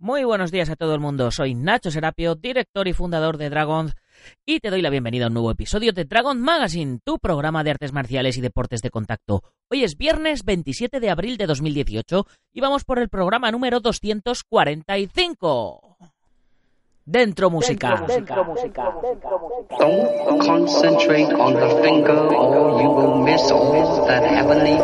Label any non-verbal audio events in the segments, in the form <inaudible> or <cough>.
Muy buenos días a todo el mundo, soy Nacho Serapio, director y fundador de Dragon, y te doy la bienvenida a un nuevo episodio de Dragon Magazine, tu programa de artes marciales y deportes de contacto. Hoy es viernes 27 de abril de 2018 y vamos por el programa número 245. Dentro música. Dentro, música. Don't concentrate on the finger or you will miss all that heavenly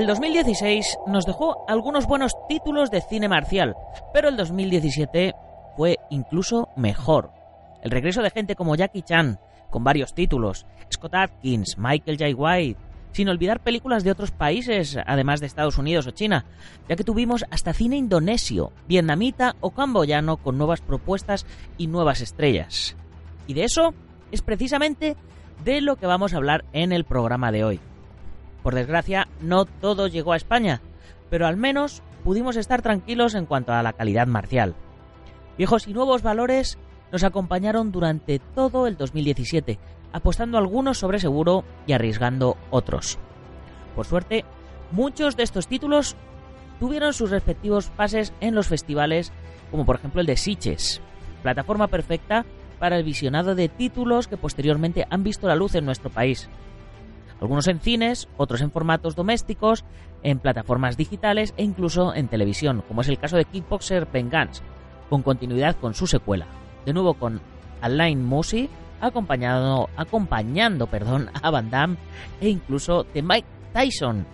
El 2016 nos dejó algunos buenos títulos de cine marcial, pero el 2017 fue incluso mejor. El regreso de gente como Jackie Chan, con varios títulos, Scott Atkins, Michael J. White, sin olvidar películas de otros países, además de Estados Unidos o China, ya que tuvimos hasta cine indonesio, vietnamita o camboyano con nuevas propuestas y nuevas estrellas. Y de eso es precisamente de lo que vamos a hablar en el programa de hoy. Por desgracia, no todo llegó a España, pero al menos pudimos estar tranquilos en cuanto a la calidad marcial. Viejos y nuevos valores nos acompañaron durante todo el 2017, apostando algunos sobre seguro y arriesgando otros. Por suerte, muchos de estos títulos tuvieron sus respectivos pases en los festivales, como por ejemplo el de Sitges, plataforma perfecta para el visionado de títulos que posteriormente han visto la luz en nuestro país algunos en cines, otros en formatos domésticos, en plataformas digitales e incluso en televisión, como es el caso de Kickboxer Vengeance, con continuidad con su secuela. De nuevo con Alain acompañado, acompañando perdón, a Van Damme e incluso de Mike Tyson,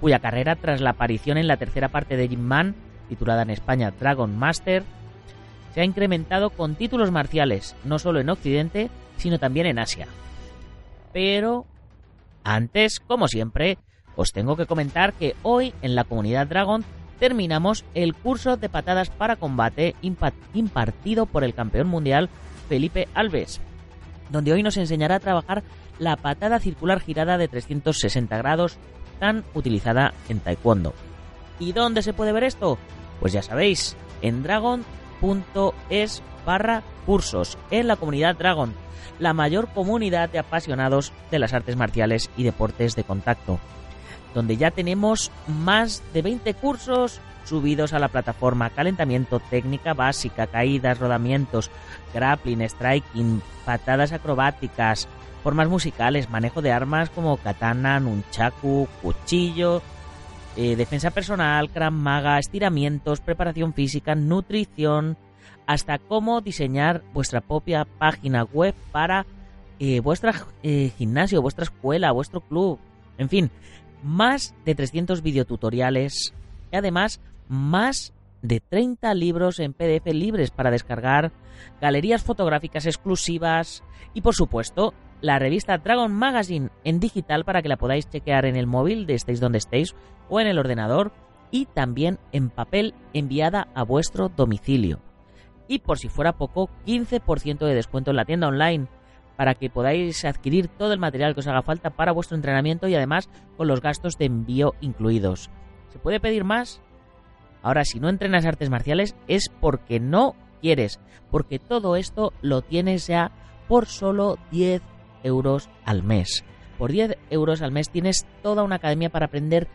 cuya carrera tras la aparición en la tercera parte de Jim Man, titulada en España Dragon Master, se ha incrementado con títulos marciales, no solo en Occidente, sino también en Asia. Pero antes, como siempre, os tengo que comentar que hoy en la comunidad Dragon terminamos el curso de patadas para combate impartido por el campeón mundial Felipe Alves, donde hoy nos enseñará a trabajar la patada circular girada de 360 grados tan utilizada en Taekwondo. ¿Y dónde se puede ver esto? Pues ya sabéis, en dragon.es barra cursos, en la comunidad Dragon la mayor comunidad de apasionados de las artes marciales y deportes de contacto, donde ya tenemos más de 20 cursos subidos a la plataforma, calentamiento, técnica básica, caídas, rodamientos, grappling, striking, patadas acrobáticas, formas musicales, manejo de armas como katana, nunchaku, cuchillo, eh, defensa personal, Krav Maga, estiramientos, preparación física, nutrición, hasta cómo diseñar vuestra propia página web para eh, vuestro eh, gimnasio, vuestra escuela, vuestro club. En fin, más de 300 videotutoriales y además más de 30 libros en PDF libres para descargar, galerías fotográficas exclusivas y por supuesto la revista Dragon Magazine en digital para que la podáis chequear en el móvil de estéis donde estéis o en el ordenador y también en papel enviada a vuestro domicilio y por si fuera poco, 15% de descuento en la tienda online para que podáis adquirir todo el material que os haga falta para vuestro entrenamiento y además con los gastos de envío incluidos. ¿Se puede pedir más? Ahora, si no entrenas artes marciales es porque no quieres, porque todo esto lo tienes ya por solo 10 euros al mes. Por 10 euros al mes tienes toda una academia para aprender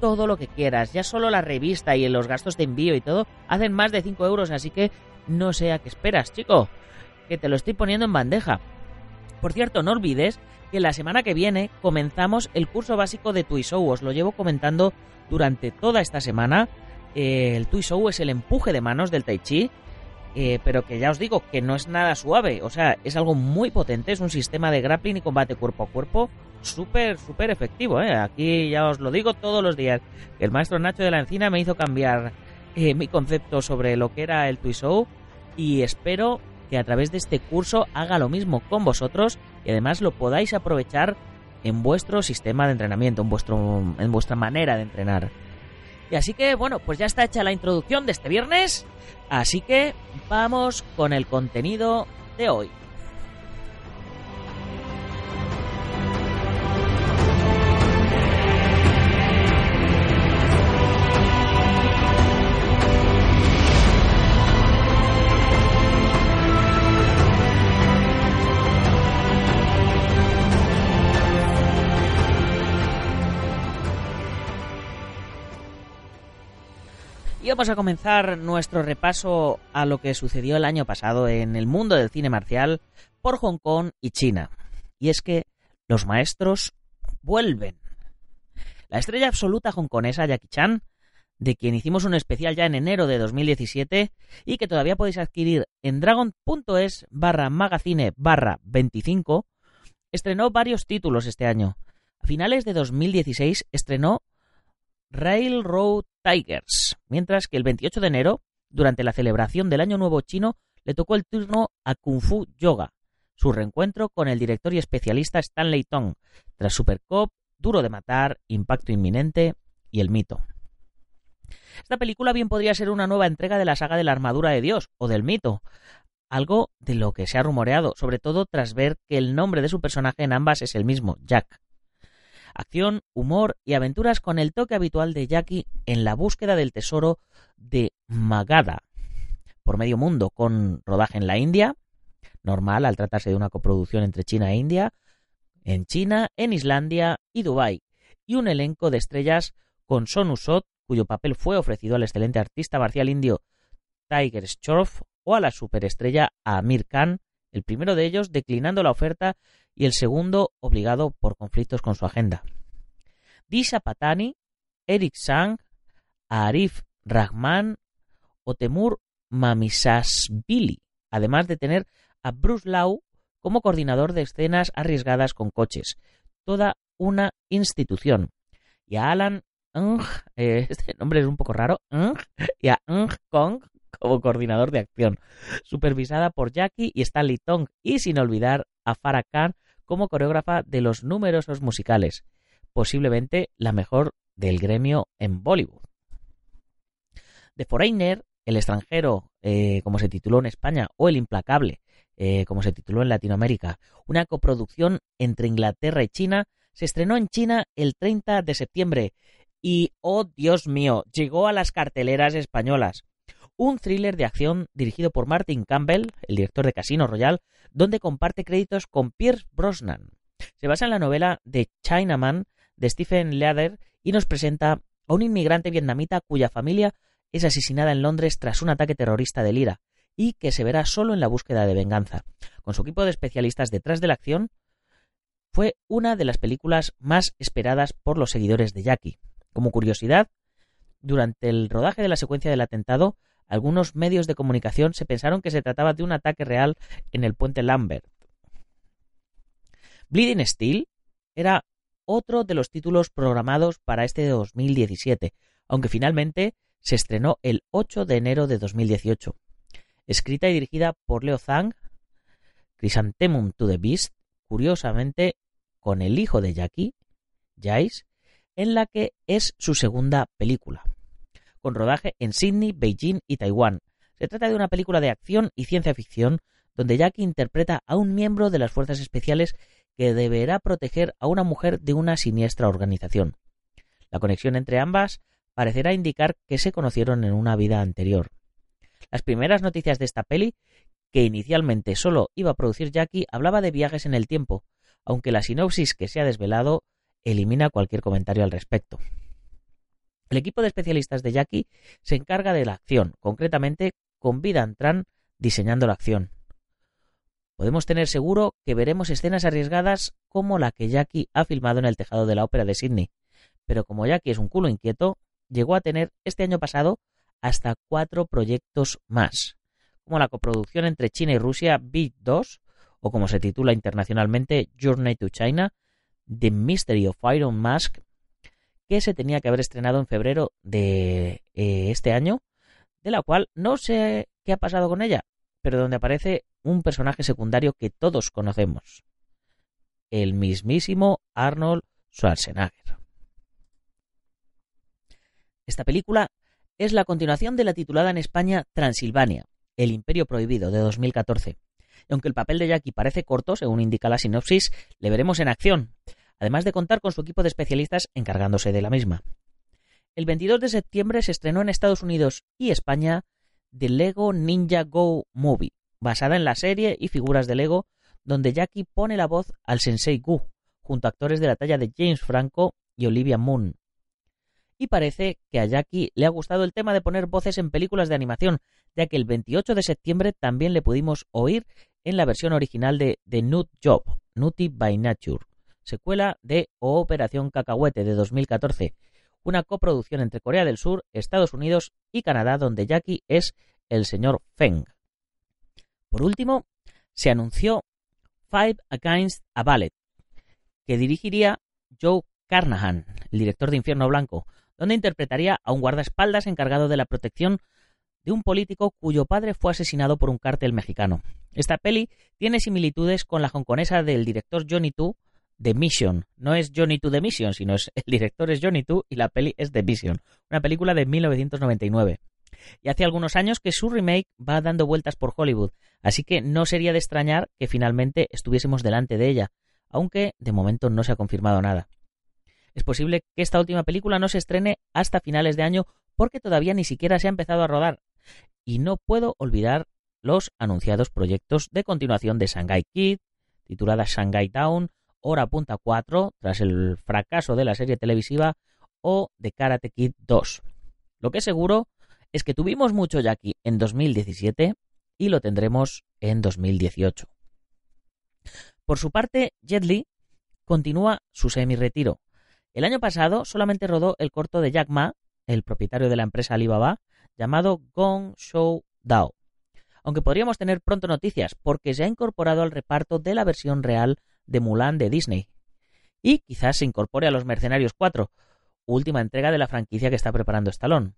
todo lo que quieras. Ya solo la revista y los gastos de envío y todo hacen más de 5 euros, así que no sé a qué esperas, chico, que te lo estoy poniendo en bandeja. Por cierto, no olvides que la semana que viene comenzamos el curso básico de Tuisou. Os lo llevo comentando durante toda esta semana. Eh, el Tuisou es el empuje de manos del Tai Chi, eh, pero que ya os digo que no es nada suave. O sea, es algo muy potente. Es un sistema de grappling y combate cuerpo a cuerpo súper, súper efectivo. ¿eh? Aquí ya os lo digo todos los días. El maestro Nacho de la Encina me hizo cambiar eh, mi concepto sobre lo que era el Show y espero que a través de este curso haga lo mismo con vosotros y además lo podáis aprovechar en vuestro sistema de entrenamiento, en, vuestro, en vuestra manera de entrenar. Y así que, bueno, pues ya está hecha la introducción de este viernes, así que vamos con el contenido de hoy. Vamos a comenzar nuestro repaso a lo que sucedió el año pasado en el mundo del cine marcial por Hong Kong y China. Y es que los maestros vuelven. La estrella absoluta hongkonesa Jackie Chan, de quien hicimos un especial ya en enero de 2017 y que todavía podéis adquirir en dragon.es barra magazine barra 25, estrenó varios títulos este año. A finales de 2016 estrenó Railroad Tigers, mientras que el 28 de enero, durante la celebración del Año Nuevo Chino, le tocó el turno a Kung Fu Yoga, su reencuentro con el director y especialista Stanley Tong, tras Supercop, Duro de Matar, Impacto Inminente y El Mito. Esta película bien podría ser una nueva entrega de la saga de la armadura de Dios o del mito, algo de lo que se ha rumoreado, sobre todo tras ver que el nombre de su personaje en ambas es el mismo, Jack. Acción, humor y aventuras con el toque habitual de Jackie en la búsqueda del tesoro de Magadha. Por medio mundo, con rodaje en la India, normal al tratarse de una coproducción entre China e India, en China, en Islandia y Dubái, y un elenco de estrellas con Son Usot, cuyo papel fue ofrecido al excelente artista marcial indio Tiger Shroff o a la superestrella Amir Khan, el primero de ellos declinando la oferta y el segundo obligado por conflictos con su agenda. Disha Patani, Eric Sang, Arif Rahman o Temur además de tener a Bruce Lau como coordinador de escenas arriesgadas con coches, toda una institución, y a Alan Ng, eh, <laughs> este nombre es un poco raro, Ng, y a Ng Kong como coordinador de acción, supervisada por Jackie y Stanley Tong, y sin olvidar a Farah Khan como coreógrafa de los numerosos musicales, posiblemente la mejor del gremio en Bollywood. The Foreigner, El extranjero, eh, como se tituló en España, o El implacable, eh, como se tituló en Latinoamérica, una coproducción entre Inglaterra y China, se estrenó en China el 30 de septiembre y, oh Dios mío, llegó a las carteleras españolas un thriller de acción dirigido por Martin Campbell, el director de Casino Royale, donde comparte créditos con Pierce Brosnan. Se basa en la novela The Chinaman de Stephen Leather y nos presenta a un inmigrante vietnamita cuya familia es asesinada en Londres tras un ataque terrorista de Lira y que se verá solo en la búsqueda de venganza. Con su equipo de especialistas detrás de la acción, fue una de las películas más esperadas por los seguidores de Jackie. Como curiosidad, durante el rodaje de la secuencia del atentado, algunos medios de comunicación se pensaron que se trataba de un ataque real en el puente Lambert. Bleeding Steel era otro de los títulos programados para este 2017, aunque finalmente se estrenó el 8 de enero de 2018. Escrita y dirigida por Leo Zhang, Chrysanthemum to the Beast, curiosamente con el hijo de Jackie, Jais, en la que es su segunda película con rodaje en Sydney, Beijing y Taiwán. Se trata de una película de acción y ciencia ficción donde Jackie interpreta a un miembro de las fuerzas especiales que deberá proteger a una mujer de una siniestra organización. La conexión entre ambas parecerá indicar que se conocieron en una vida anterior. Las primeras noticias de esta peli, que inicialmente solo iba a producir Jackie, hablaba de viajes en el tiempo, aunque la sinopsis que se ha desvelado elimina cualquier comentario al respecto. El equipo de especialistas de Jackie se encarga de la acción, concretamente con Vida Antran diseñando la acción. Podemos tener seguro que veremos escenas arriesgadas como la que Jackie ha filmado en el tejado de la ópera de Sydney, pero como Jackie es un culo inquieto, llegó a tener este año pasado hasta cuatro proyectos más, como la coproducción entre China y Rusia Beat 2, o como se titula internacionalmente Journey to China, The Mystery of Iron Mask que se tenía que haber estrenado en febrero de eh, este año, de la cual no sé qué ha pasado con ella, pero donde aparece un personaje secundario que todos conocemos, el mismísimo Arnold Schwarzenegger. Esta película es la continuación de la titulada en España Transilvania, El Imperio Prohibido, de 2014. Y aunque el papel de Jackie parece corto, según indica la sinopsis, le veremos en acción, además de contar con su equipo de especialistas encargándose de la misma. El 22 de septiembre se estrenó en Estados Unidos y España The Lego Ninja Go Movie, basada en la serie y figuras de Lego, donde Jackie pone la voz al Sensei Gu, junto a actores de la talla de James Franco y Olivia Moon. Y parece que a Jackie le ha gustado el tema de poner voces en películas de animación, ya que el 28 de septiembre también le pudimos oír en la versión original de The Nut Job, Nutty by Nature, secuela de Operación Cacahuete de 2014, una coproducción entre Corea del Sur, Estados Unidos y Canadá, donde Jackie es el señor Feng. Por último, se anunció Five Against a Ballet, que dirigiría Joe Carnahan, el director de Infierno Blanco, donde interpretaría a un guardaespaldas encargado de la protección de un político cuyo padre fue asesinado por un cártel mexicano. Esta peli tiene similitudes con la hongkonesa del director Johnny Tu de Mission. No es Johnny To The Mission, sino es el director es Johnny Tu y la peli es The Mission, una película de 1999. Y hace algunos años que su remake va dando vueltas por Hollywood, así que no sería de extrañar que finalmente estuviésemos delante de ella, aunque de momento no se ha confirmado nada. Es posible que esta última película no se estrene hasta finales de año porque todavía ni siquiera se ha empezado a rodar. Y no puedo olvidar los anunciados proyectos de continuación de Shanghai Kid, titulada Shanghai Town, Hora Punta 4, tras el fracaso de la serie televisiva, o de Karate Kid 2. Lo que es seguro es que tuvimos mucho Jackie en 2017 y lo tendremos en 2018. Por su parte, Jet Li continúa su semi-retiro. El año pasado solamente rodó el corto de Jack Ma, el propietario de la empresa Alibaba, llamado Gong Show Dao. Aunque podríamos tener pronto noticias porque se ha incorporado al reparto de la versión real de Mulan de Disney. Y quizás se incorpore a Los Mercenarios 4, última entrega de la franquicia que está preparando Stallone.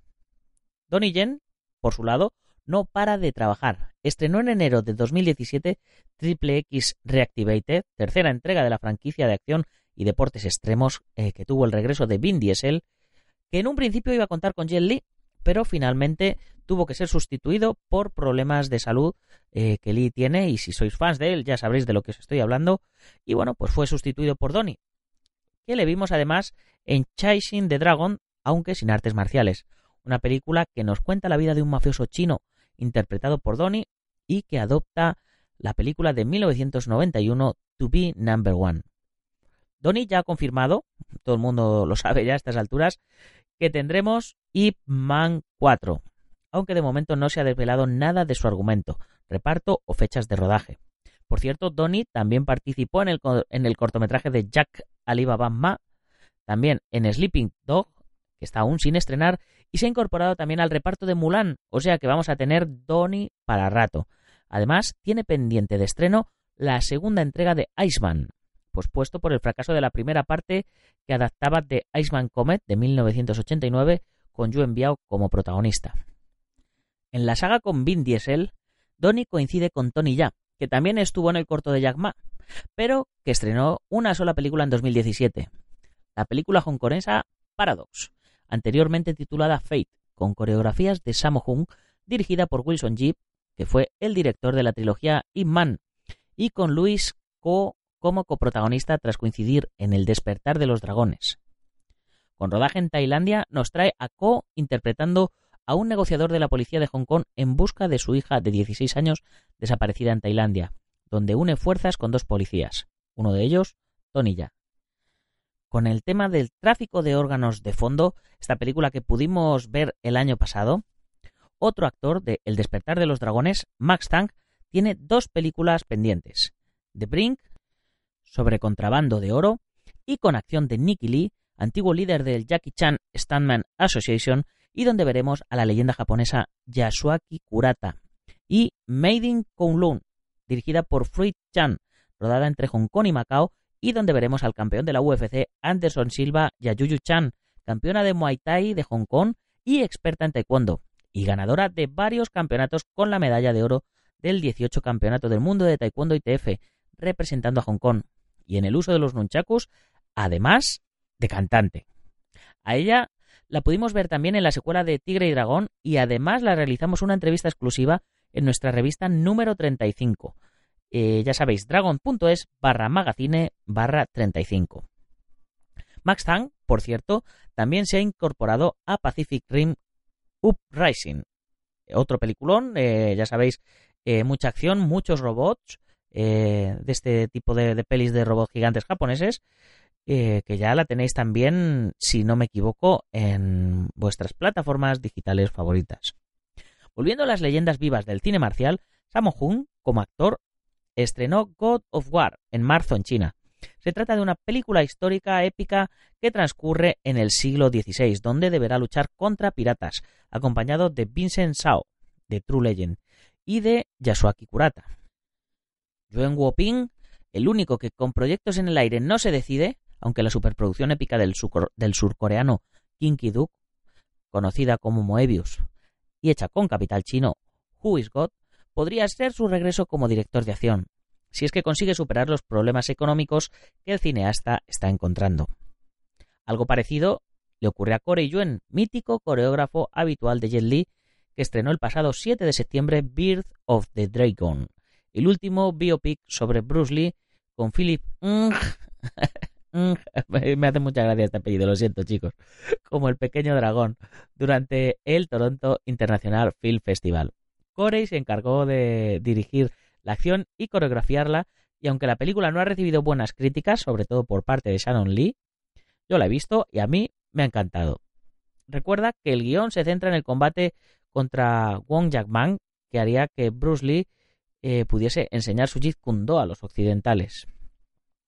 Donnie Yen, por su lado, no para de trabajar. Estrenó en enero de 2017 Triple X Reactivated, tercera entrega de la franquicia de acción y deportes extremos eh, que tuvo el regreso de Vin Diesel, que en un principio iba a contar con Jet Li, pero finalmente tuvo que ser sustituido por problemas de salud eh, que Lee tiene y si sois fans de él ya sabréis de lo que os estoy hablando y bueno pues fue sustituido por Donnie que le vimos además en Chasing the Dragon aunque sin artes marciales una película que nos cuenta la vida de un mafioso chino interpretado por Donnie y que adopta la película de 1991 To Be Number One. Donnie ya ha confirmado, todo el mundo lo sabe ya a estas alturas, que tendremos Ip Man 4, aunque de momento no se ha desvelado nada de su argumento, reparto o fechas de rodaje. Por cierto, Donnie también participó en el, en el cortometraje de Jack Alibaba Ma, también en Sleeping Dog, que está aún sin estrenar, y se ha incorporado también al reparto de Mulan, o sea que vamos a tener Donnie para rato. Además, tiene pendiente de estreno la segunda entrega de Iceman, pospuesto por el fracaso de la primera parte que adaptaba de Iceman Comet de 1989 con Yu Biao como protagonista. En la saga con Vin Diesel, Donnie coincide con Tony Ya, que también estuvo en el corto de Jack Ma, pero que estrenó una sola película en 2017, la película hongkonesa Paradox anteriormente titulada Fate, con coreografías de Sammo Hung, dirigida por Wilson Jeep, que fue el director de la trilogía Ip Man, y con Luis Ko como coprotagonista tras coincidir en El despertar de los dragones. Con rodaje en Tailandia, nos trae a Ko interpretando a un negociador de la policía de Hong Kong en busca de su hija de 16 años desaparecida en Tailandia, donde une fuerzas con dos policías, uno de ellos, Tony Ya con el tema del tráfico de órganos de fondo, esta película que pudimos ver el año pasado. Otro actor de El despertar de los dragones, Max Tank, tiene dos películas pendientes. The Brink, sobre contrabando de oro, y con acción de Nicky Lee, antiguo líder del Jackie Chan Stuntman Association, y donde veremos a la leyenda japonesa Yasuaki Kurata, y Made in Kowloon, dirigida por Fruit Chan, rodada entre Hong Kong y Macao y donde veremos al campeón de la UFC Anderson Silva y a Yuyu Chan, campeona de Muay Thai de Hong Kong y experta en taekwondo, y ganadora de varios campeonatos con la medalla de oro del 18 Campeonato del Mundo de Taekwondo ITF, representando a Hong Kong, y en el uso de los nunchakus, además de cantante. A ella la pudimos ver también en la secuela de Tigre y Dragón y además la realizamos una entrevista exclusiva en nuestra revista número 35, eh, ya sabéis, dragon.es barra magazine barra 35. Max Tang, por cierto, también se ha incorporado a Pacific Rim Uprising. Otro peliculón, eh, ya sabéis, eh, mucha acción, muchos robots, de este tipo de, de, pelis de robots gigantes japoneses. eh, que ya la tenéis también, si no me equivoco, en vuestras plataformas digitales favoritas. Volviendo a las leyendas vivas del cine marcial, Sammo Hung, como actor, estrenó God of War en marzo en China. Se trata de una película histórica épica que transcurre en el siglo XVI, donde deberá luchar contra piratas, acompañado de Vincent Shao, de True Legend, y de Yasuaki Kurata. Yuen Woping, el único que con proyectos en el aire no se decide, aunque la superproducción épica del, surcoreano Kinky Duke, conocida como Moebius, y hecha con capital chino, Who is God, podría ser su regreso como director de acción, si es que consigue superar los problemas económicos que el cineasta está encontrando. Algo parecido le ocurre a Corey Yuen, mítico coreógrafo habitual de Jet Li, que estrenó el pasado 7 de septiembre Birth of the Dragon, el último biopic sobre Bruce Lee con Philip <laughs> me hace mucha gracia este apellido, lo siento chicos, como el pequeño dragón, durante el Toronto International Film Festival. Corey se encargó de dirigir la acción y coreografiarla, y aunque la película no ha recibido buenas críticas, sobre todo por parte de Shannon Lee, yo la he visto y a mí me ha encantado. Recuerda que el guion se centra en el combate contra Wong Jackman, que haría que Bruce Lee eh, pudiese enseñar su Jeet Kune Do a los occidentales.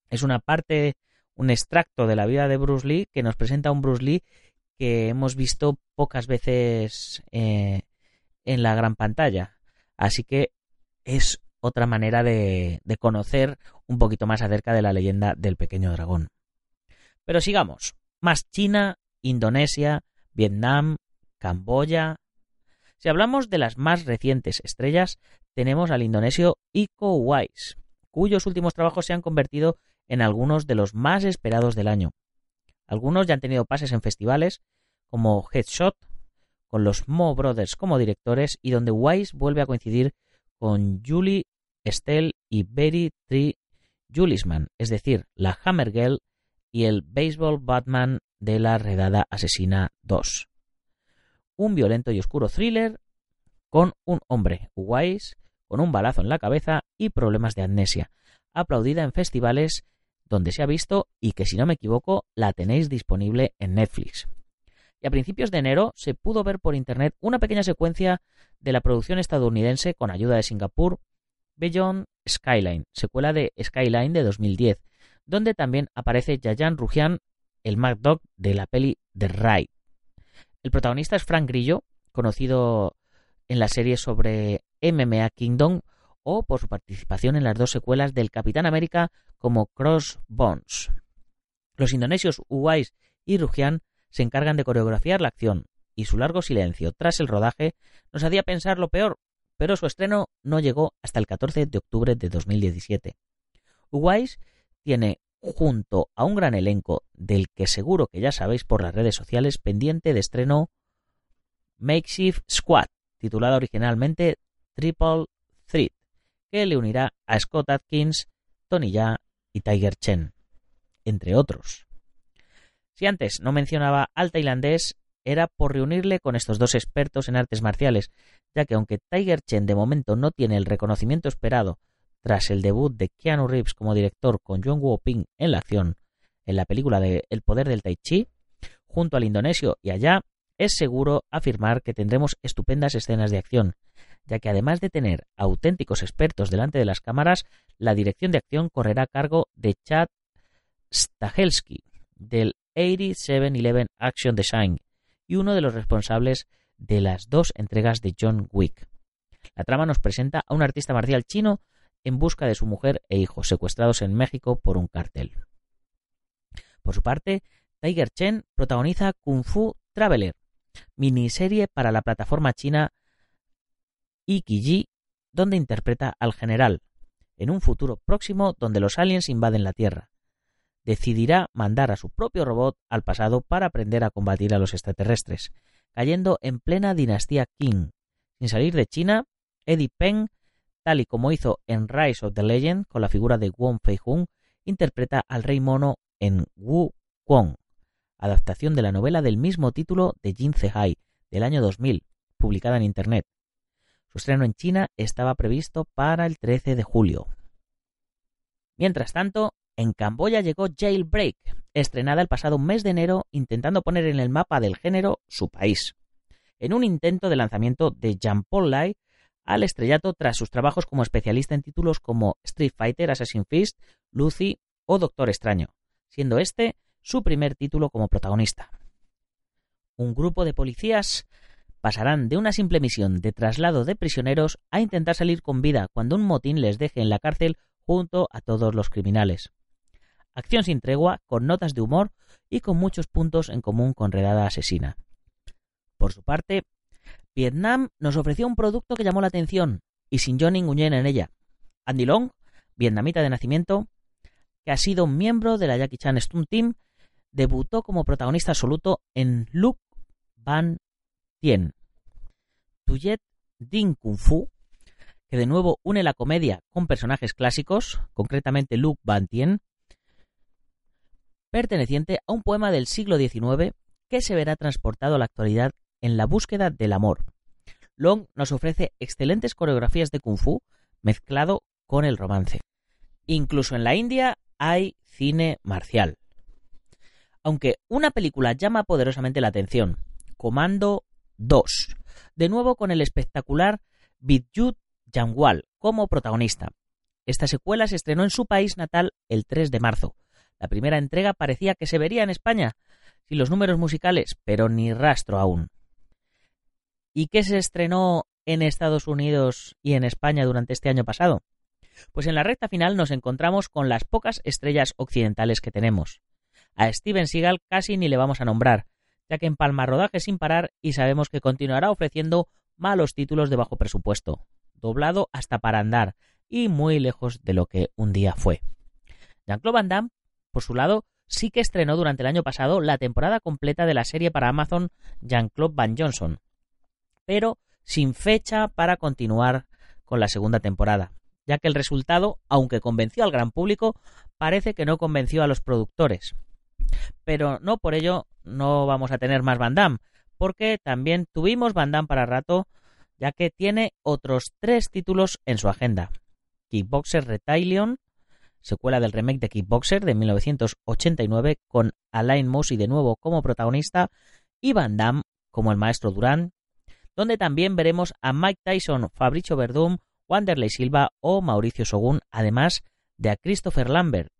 Es una parte un extracto de la vida de Bruce Lee que nos presenta un Bruce Lee que hemos visto pocas veces eh, en la gran pantalla. Así que es otra manera de, de conocer un poquito más acerca de la leyenda del pequeño dragón. Pero sigamos. Más China, Indonesia, Vietnam, Camboya. Si hablamos de las más recientes estrellas, tenemos al indonesio Iko Uwais, cuyos últimos trabajos se han convertido en algunos de los más esperados del año. Algunos ya han tenido pases en festivales como Headshot, con los Mo Brothers como directores y donde Wise vuelve a coincidir con Julie Estelle y Betty Tree Julisman, es decir, la Hammer Girl y el Baseball Batman de la Redada Asesina 2. Un violento y oscuro thriller con un hombre, Wise, con un balazo en la cabeza y problemas de amnesia, aplaudida en festivales donde se ha visto y que si no me equivoco la tenéis disponible en Netflix. Y a principios de enero se pudo ver por internet una pequeña secuencia de la producción estadounidense con ayuda de Singapur, Beyond Skyline, secuela de Skyline de 2010, donde también aparece Yayan Rujian, el Mad Dog de la peli The Ride. El protagonista es Frank Grillo, conocido en la serie sobre MMA Kingdom o por su participación en las dos secuelas del Capitán América como Cross Bones. Los indonesios Uwais y Rujian se encargan de coreografiar la acción, y su largo silencio tras el rodaje nos hacía pensar lo peor, pero su estreno no llegó hasta el 14 de octubre de 2017. Uwais tiene junto a un gran elenco del que seguro que ya sabéis por las redes sociales pendiente de estreno Makeshift Squad, titulada originalmente Triple Threat, que le unirá a Scott Atkins, Tony Ya y Tiger Chen, entre otros. Si antes no mencionaba al tailandés, era por reunirle con estos dos expertos en artes marciales, ya que aunque Tiger Chen de momento no tiene el reconocimiento esperado tras el debut de Keanu Reeves como director con John Woo Ping en la acción en la película de El poder del Tai Chi, junto al indonesio y allá, es seguro afirmar que tendremos estupendas escenas de acción, ya que además de tener auténticos expertos delante de las cámaras, la dirección de acción correrá a cargo de Chad Stahelski, del 8711 Action Design, y uno de los responsables de las dos entregas de John Wick. La trama nos presenta a un artista marcial chino en busca de su mujer e hijos secuestrados en México por un cartel. Por su parte, Tiger Chen protagoniza Kung Fu Traveler, miniserie para la plataforma china Ikiji, donde interpreta al general, en un futuro próximo donde los aliens invaden la Tierra. Decidirá mandar a su propio robot al pasado para aprender a combatir a los extraterrestres, cayendo en plena dinastía Qing. Sin salir de China, Eddie Peng, tal y como hizo en Rise of the Legend con la figura de Wong Fei-hung, interpreta al rey mono en Wu Kwong, adaptación de la novela del mismo título de Jin Zehai del año 2000, publicada en Internet. Su estreno en China estaba previsto para el 13 de julio. Mientras tanto, En Camboya llegó Jailbreak, estrenada el pasado mes de enero intentando poner en el mapa del género su país, en un intento de lanzamiento de Jean Paul Lai al estrellato tras sus trabajos como especialista en títulos como Street Fighter, Assassin's Fist, Lucy o Doctor Extraño, siendo este su primer título como protagonista. Un grupo de policías pasarán de una simple misión de traslado de prisioneros a intentar salir con vida cuando un motín les deje en la cárcel junto a todos los criminales. Acción sin tregua, con notas de humor y con muchos puntos en común con Redada Asesina. Por su parte, Vietnam nos ofreció un producto que llamó la atención y sin Johnny Nguyen en ella. Andy Long, vietnamita de nacimiento, que ha sido miembro de la Jackie Chan Stunt Team, debutó como protagonista absoluto en Luc Van Tien. Tuyet Ding Kung Fu, que de nuevo une la comedia con personajes clásicos, concretamente Luc Van Tien, perteneciente a un poema del siglo XIX que se verá transportado a la actualidad en la búsqueda del amor. Long nos ofrece excelentes coreografías de kung fu mezclado con el romance. Incluso en la India hay cine marcial. Aunque una película llama poderosamente la atención, Comando 2, de nuevo con el espectacular Vidyut Jangwal como protagonista. Esta secuela se estrenó en su país natal el 3 de marzo. La primera entrega parecía que se vería en España, sin los números musicales, pero ni rastro aún. ¿Y qué se estrenó en Estados Unidos y en España durante este año pasado? Pues en la recta final nos encontramos con las pocas estrellas occidentales que tenemos. A Steven Seagal casi ni le vamos a nombrar, ya que empalma rodaje sin parar y sabemos que continuará ofreciendo malos títulos de bajo presupuesto, doblado hasta para andar y muy lejos de lo que un día fue. Jean-Claude Van Damme, por su lado, sí que estrenó durante el año pasado la temporada completa de la serie para Amazon Jean-Claude Van Johnson, pero sin fecha para continuar con la segunda temporada, ya que el resultado, aunque convenció al gran público, parece que no convenció a los productores. Pero no por ello no vamos a tener más Van Damme, porque también tuvimos Van Damme para rato, ya que tiene otros tres títulos en su agenda. Kickboxer Retalion, secuela del remake de Kickboxer de 1989 con Alain Mossy de nuevo como protagonista y Van Damme como el maestro Durán, donde también veremos a Mike Tyson, Fabricio Verdum, Wanderley Silva o Mauricio Sogun, además de a Christopher Lambert.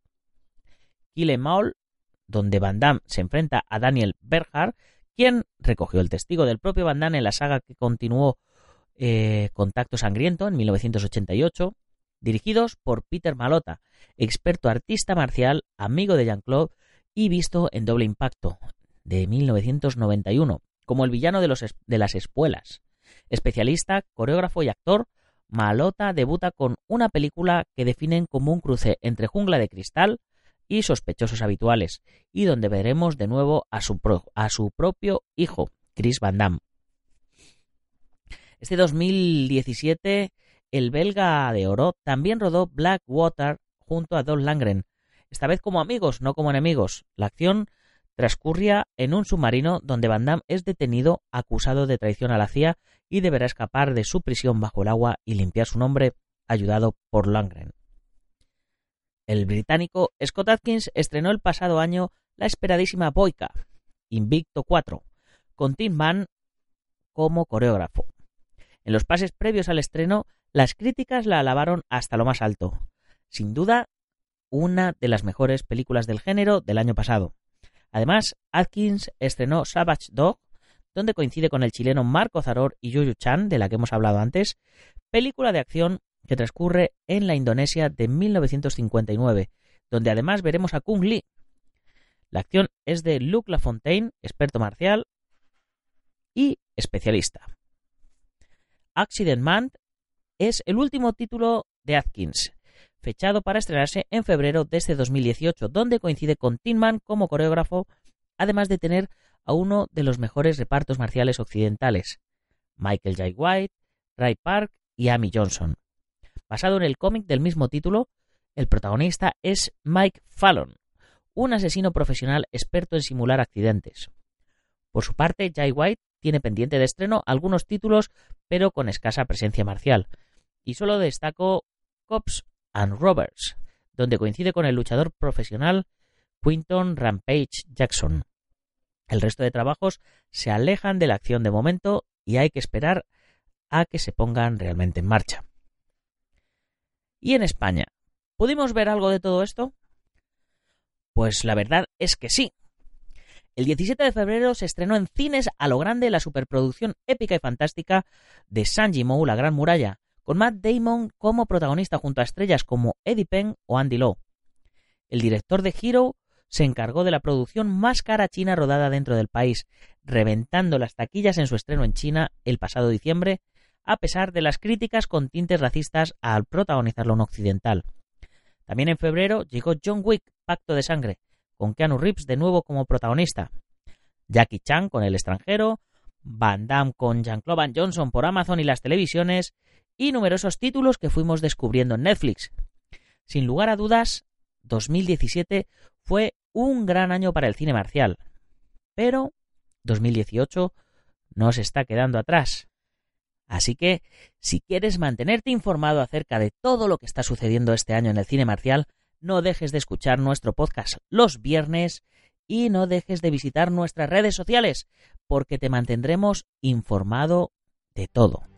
Kill Em All, donde Van Damme se enfrenta a Daniel Berhard, quien recogió el testigo del propio Van Damme en la saga que continuó eh, Contacto Sangriento en 1988, dirigidos por Peter Malota, experto artista marcial, amigo de Jean-Claude y visto en Doble Impacto de 1991, como el villano de, de las espuelas. Especialista, coreógrafo y actor, Malota debuta con una película que definen como un cruce entre Jungla de Cristal y Sospechosos Habituales, y donde veremos de nuevo a su, a su propio hijo, Chris Van Damme. Este 2017 el belga de oro también rodó Blackwater junto a Don Langren, esta vez como amigos, no como enemigos. La acción transcurría en un submarino donde Van Damme es detenido acusado de traición a la CIA y deberá escapar de su prisión bajo el agua y limpiar su nombre, ayudado por Langren. El británico Scott Atkins estrenó el pasado año la esperadísima Boyka, Invicto 4, con Tim Mann como coreógrafo. En los pases previos al estreno, las críticas la alabaron hasta lo más alto. Sin duda, una de las mejores películas del género del año pasado. Además, Atkins estrenó Savage Dog, donde coincide con el chileno Marco Zaror y Yuyu Chan, de la que hemos hablado antes, película de acción que transcurre en la Indonesia de 1959, donde además veremos a Kung Lee. La acción es de Luke LaFontaine, experto marcial y especialista. Accident Man es el último título de Atkins, fechado para estrenarse en febrero de este 2018, donde coincide con Tinman como coreógrafo, además de tener a uno de los mejores repartos marciales occidentales, Michael J. White, Ray Park y Amy Johnson. Basado en el cómic del mismo título, el protagonista es Mike Fallon, un asesino profesional experto en simular accidentes. Por su parte, Jay White tiene pendiente de estreno algunos títulos, pero con escasa presencia marcial, y solo destaco Cops and Robbers, donde coincide con el luchador profesional Quinton Rampage Jackson. El resto de trabajos se alejan de la acción de momento y hay que esperar a que se pongan realmente en marcha. ¿Y en España? ¿Pudimos ver algo de todo esto? Pues la verdad es que sí. El 17 de febrero se estrenó en cines a lo grande la superproducción épica y fantástica de Sanji Mou, La Gran Muralla, con Matt Damon como protagonista junto a estrellas como Eddie Penn o Andy Lau. El director de Hero se encargó de la producción más cara china rodada dentro del país, reventando las taquillas en su estreno en China el pasado diciembre, a pesar de las críticas con tintes racistas al protagonizarlo en occidental. También en febrero llegó John Wick, Pacto de Sangre, con Keanu Reeves de nuevo como protagonista. Jackie Chan con El extranjero, Van Damme con Jean-Claude Van Johnson por Amazon y las televisiones, y numerosos títulos que fuimos descubriendo en Netflix. Sin lugar a dudas, 2017 fue un gran año para el cine marcial. Pero 2018 no se está quedando atrás. Así que, si quieres mantenerte informado acerca de todo lo que está sucediendo este año en el cine marcial, no dejes de escuchar nuestro podcast los viernes y no dejes de visitar nuestras redes sociales, porque te mantendremos informado de todo.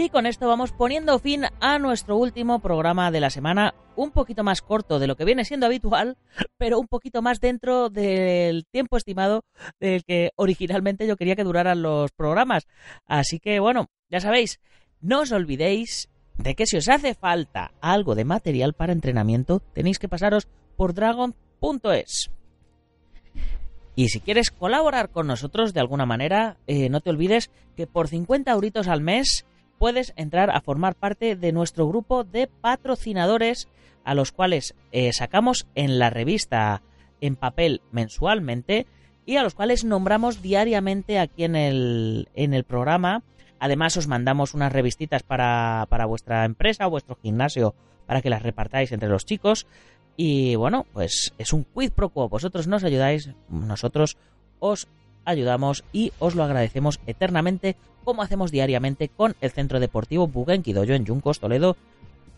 Y con esto vamos poniendo fin a nuestro último programa de la semana, un poquito más corto de lo que viene siendo habitual, pero un poquito más dentro del tiempo estimado del que originalmente yo quería que duraran los programas. Así que bueno, ya sabéis, no os olvidéis de que si os hace falta algo de material para entrenamiento, tenéis que pasaros por dragon.es. Y si quieres colaborar con nosotros de alguna manera, eh, no te olvides que por 50 euritos al mes puedes entrar a formar parte de nuestro grupo de patrocinadores a los cuales eh, sacamos en la revista en papel mensualmente y a los cuales nombramos diariamente aquí en el, en el programa. Además os mandamos unas revistitas para, para vuestra empresa vuestro gimnasio para que las repartáis entre los chicos. Y bueno, pues es un quid pro quo. Vosotros nos ayudáis, nosotros os ayudamos y os lo agradecemos eternamente como hacemos diariamente con el Centro Deportivo Buguenquidoyo en Yuncos, Toledo,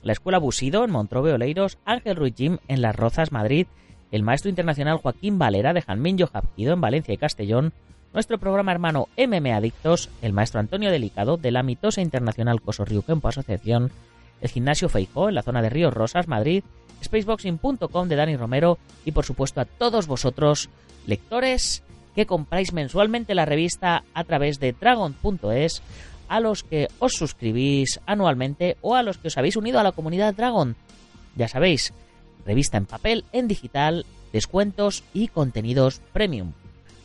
la Escuela Busido en Montrobe Oleiros, Ángel Ruiz Gym en Las Rozas, Madrid, el maestro internacional Joaquín Valera de Janminjo Japquido en Valencia y Castellón, nuestro programa hermano MM Adictos, el maestro Antonio Delicado de la mitosa internacional Cosorriu Kempo Asociación, el gimnasio Feijó en la zona de Ríos Rosas, Madrid, spaceboxing.com de Dani Romero y por supuesto a todos vosotros, lectores que compráis mensualmente la revista a través de dragon.es, a los que os suscribís anualmente o a los que os habéis unido a la comunidad Dragon. Ya sabéis, revista en papel, en digital, descuentos y contenidos premium.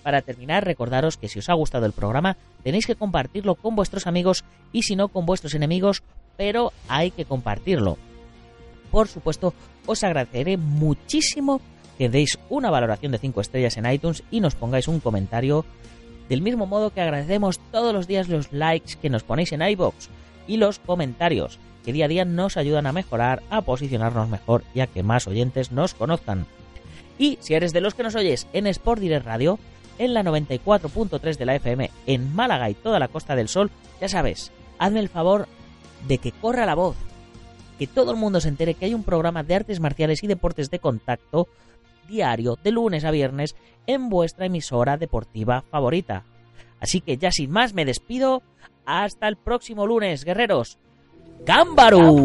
Para terminar, recordaros que si os ha gustado el programa, tenéis que compartirlo con vuestros amigos y si no con vuestros enemigos, pero hay que compartirlo. Por supuesto, os agradeceré muchísimo que deis una valoración de 5 estrellas en iTunes y nos pongáis un comentario. Del mismo modo que agradecemos todos los días los likes que nos ponéis en iBox y los comentarios, que día a día nos ayudan a mejorar, a posicionarnos mejor y a que más oyentes nos conozcan. Y si eres de los que nos oyes en Sport Direct Radio, en la 94.3 de la FM en Málaga y toda la Costa del Sol, ya sabes, hazme el favor de que corra la voz, que todo el mundo se entere que hay un programa de artes marciales y deportes de contacto diario de lunes a viernes en vuestra emisora deportiva favorita. Así que ya sin más me despido. Hasta el próximo lunes, guerreros. ¡Cámbaro!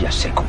Ya sé cómo